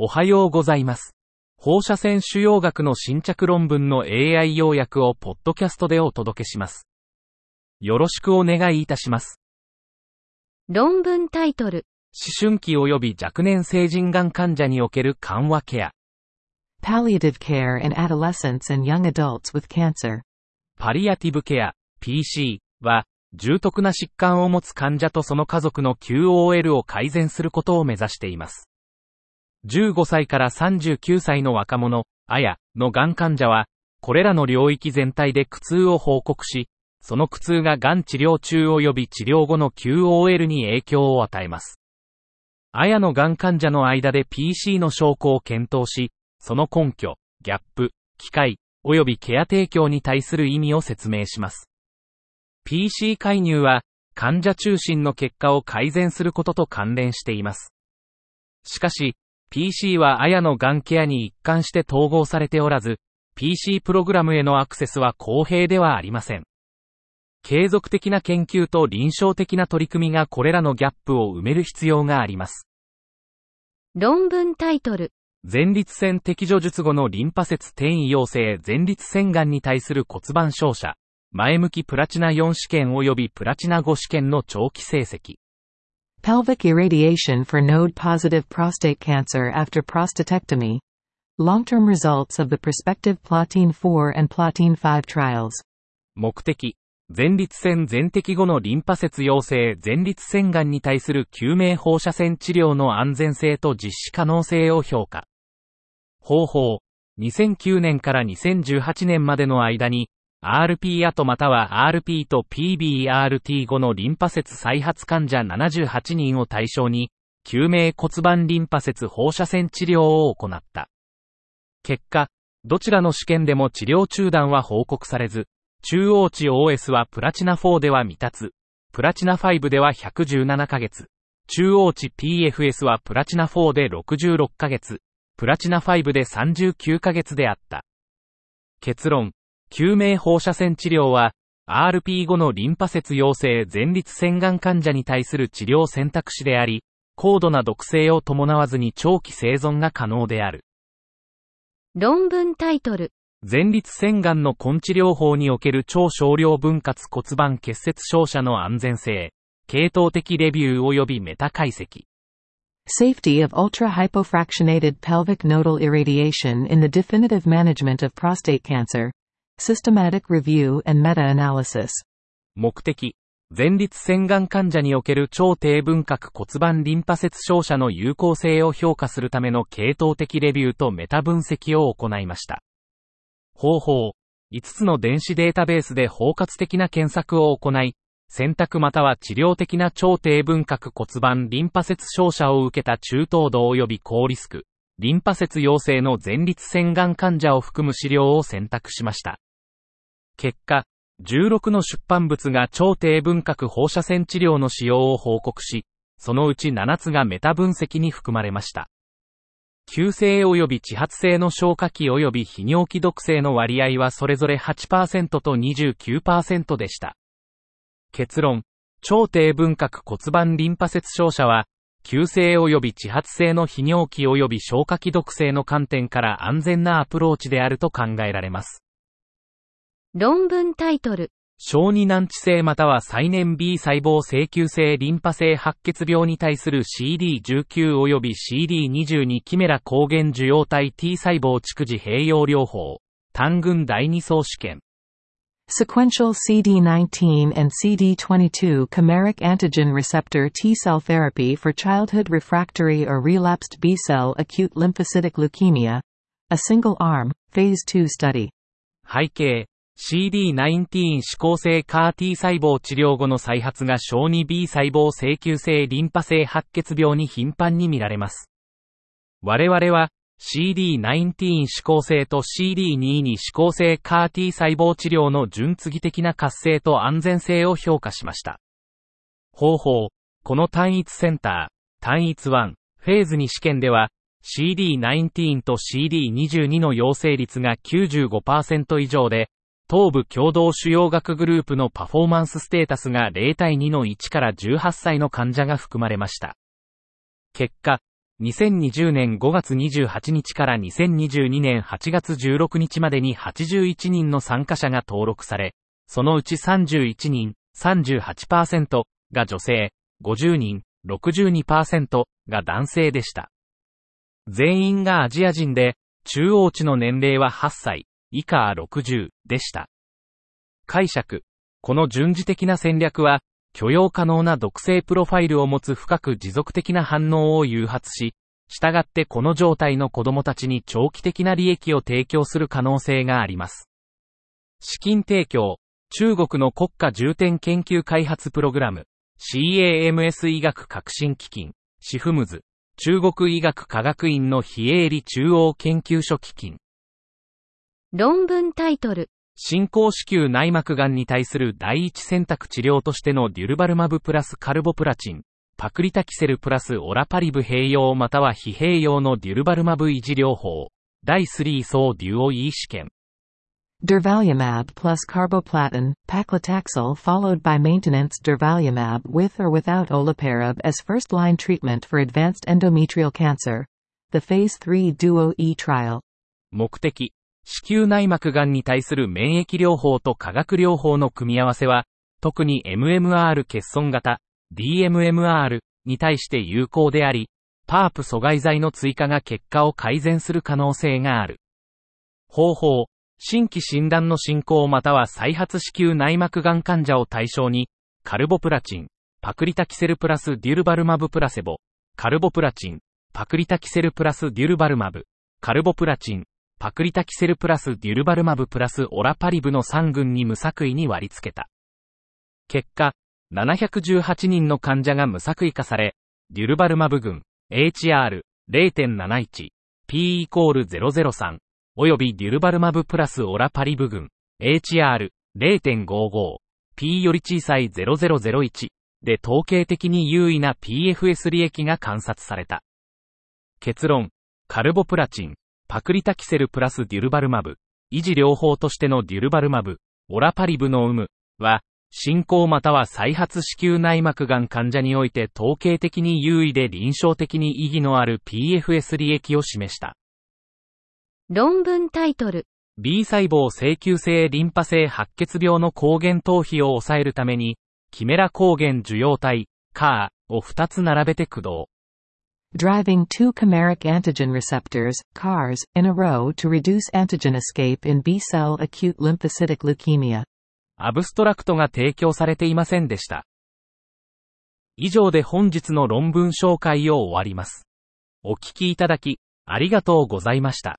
おはようございます。放射線腫瘍学の新着論文の AI 要約をポッドキャストでお届けします。よろしくお願いいたします。論文タイトル、思春期及び若年成人がん患者における緩和ケア、Palliative care in adolescents and young adults with cancer. パリアティブケア、PC は、重篤な疾患を持つ患者とその家族の QOL を改善することを目指しています。15歳から39歳の若者、あや、のがん患者は、これらの領域全体で苦痛を報告し、その苦痛ががん治療中及び治療後の QOL に影響を与えます。あやのがん患者の間で PC の証拠を検討し、その根拠、ギャップ、機会、及びケア提供に対する意味を説明します。PC 介入は、患者中心の結果を改善することと関連しています。しかし、PC はあやのがんケアに一貫して統合されておらず、PC プログラムへのアクセスは公平ではありません。継続的な研究と臨床的な取り組みがこれらのギャップを埋める必要があります。論文タイトル、前立腺摘除術後のリンパ節転移陽性前立腺がんに対する骨盤照射、前向きプラチナ4試験及びプラチナ5試験の長期成績。Pelvic irradiation for node positive prostate cancer after prostatectomy. Long-term results of the prospective Plotine 4 and Plotine 5 trials. 目的、前立腺全摘後のリンパ節陽性前立腺がんに対する救命放射線治療の安全性と実施可能性を評価。方法、2009年から2018年までの間に、RP 後または RP と PBRT 後のリンパ節再発患者78人を対象に、救命骨盤リンパ節放射線治療を行った。結果、どちらの試験でも治療中断は報告されず、中央値 OS はプラチナ4では未達、プラチナ5では117ヶ月、中央値 PFS はプラチナ4で66ヶ月、プラチナ5で39ヶ月であった。結論、救命放射線治療は、RP 後のリンパ節陽性前立腺がん患者に対する治療選択肢であり、高度な毒性を伴わずに長期生存が可能である。論文タイトル、前立腺がんの根治療法における超少量分割骨盤結節照射の安全性、系統的レビュー及びメタ解析。Safety of ultra-hypofractionated pelvic nodal irradiation in the definitive management of prostate cancer. Systematic review and meta-analysis. 目的、前立腺がん患者における超低分割骨盤リンパ節照射の有効性を評価するための系統的レビューとメタ分析を行いました。方法、5つの電子データベースで包括的な検索を行い、選択または治療的な超低分割骨盤リンパ節照射を受けた中等度及び高リスク、リンパ節陽性の前立腺がん患者を含む資料を選択しました。結果、16の出版物が超低分割放射線治療の使用を報告し、そのうち7つがメタ分析に含まれました。急性及び地発性の消化器及び泌尿器毒性の割合はそれぞれ8%と29%でした。結論、超低分割骨盤リンパ節照射は、急性及び地発性の泌尿器及び消化器毒性の観点から安全なアプローチであると考えられます。論文タイトル、小児難治性または再燃 B 細胞性急性リンパ性白血病に対する CD19 及び CD22 キメラ抗原受容体 T 細胞蓄次併用療法、単群第2層試験。Sequential CD19 and CD22 chimeric antigen receptor T cell therapy for childhood refractory or relapsed B cell acute lymphocytic leukemia. A single arm, phase 2 study. 背景、CD19 指向性 CAR-T 細胞治療後の再発が小児 B 細胞性急性リンパ性白血病に頻繁に見られます。我々は CD19 指向性と CD2 に指向性 CAR-T 細胞治療の順次的な活性と安全性を評価しました。方法、この単一センター、単一1、フェーズ2試験では、CD19 と CD22 の陽性率が95%以上で、東部共同主要学グループのパフォーマンスステータスが0対2の1から18歳の患者が含まれました。結果、2020年5月28日から2022年8月16日までに81人の参加者が登録され、そのうち31人、38%が女性、50人、62%が男性でした。全員がアジア人で、中央値の年齢は8歳、以下60でした。解釈。この順次的な戦略は、許容可能な毒性プロファイルを持つ深く持続的な反応を誘発し、従ってこの状態の子供たちに長期的な利益を提供する可能性があります。資金提供、中国の国家重点研究開発プログラム、CAMS 医学革新基金、シフムズ、中国医学科学院の非営利中央研究所基金。論文タイトル。進行子宮内膜癌に対する第一選択治療としてのデュルバルマブプラスカルボプラチン、パクリタキセルプラスオラパリブ併用または非併用のデュルバルマブ維持療法、第3層デュオ E 試験。Durvalumab plus carboplatin, paclitaxel followed by maintenance durvalumab with or without olaparib as first-line treatment for advanced endometrial cancer. The Phase 3 DUO-E trial. 目的。子宮内膜癌に対する免疫療法と化学療法の組み合わせは、特に MMR 欠損型、DMMR に対して有効であり、パープ阻害剤の追加が結果を改善する可能性がある。方法、新規診断の進行または再発子宮内膜癌患者を対象に、カルボプラチン、パクリタキセルプラスデュルバルマブプラセボ、カルボプラチン、パクリタキセルプラスデュルバルマブ、カルボプラチン、パクリタキセルプラスデュルバルマブプラスオラパリブの3群に無作為に割り付けた。結果、718人の患者が無作為化され、デュルバルマブ群、HR0.71、P イコール003、及びデュルバルマブプラスオラパリブ群、HR0.55、P より小さい0001で統計的に優位な PFS 利益が観察された。結論、カルボプラチン、パクリタキセルプラスデュルバルマブ、維持療法としてのデュルバルマブ、オラパリブの有無は、進行または再発子宮内膜癌患者において統計的に優位で臨床的に意義のある PFS 利益を示した。論文タイトル。B 細胞請求性リンパ性白血病の抗原逃避を抑えるために、キメラ抗原受容体、CAR を2つ並べて駆動。Driving two chimeric antigen receptors, CARs, in a row to reduce antigen escape in B-cell acute lymphocytic leukemia. アブストラクトが提供されていませんでした。以上で本日の論文紹介を終わります。お聞きいただき、ありがとうございました。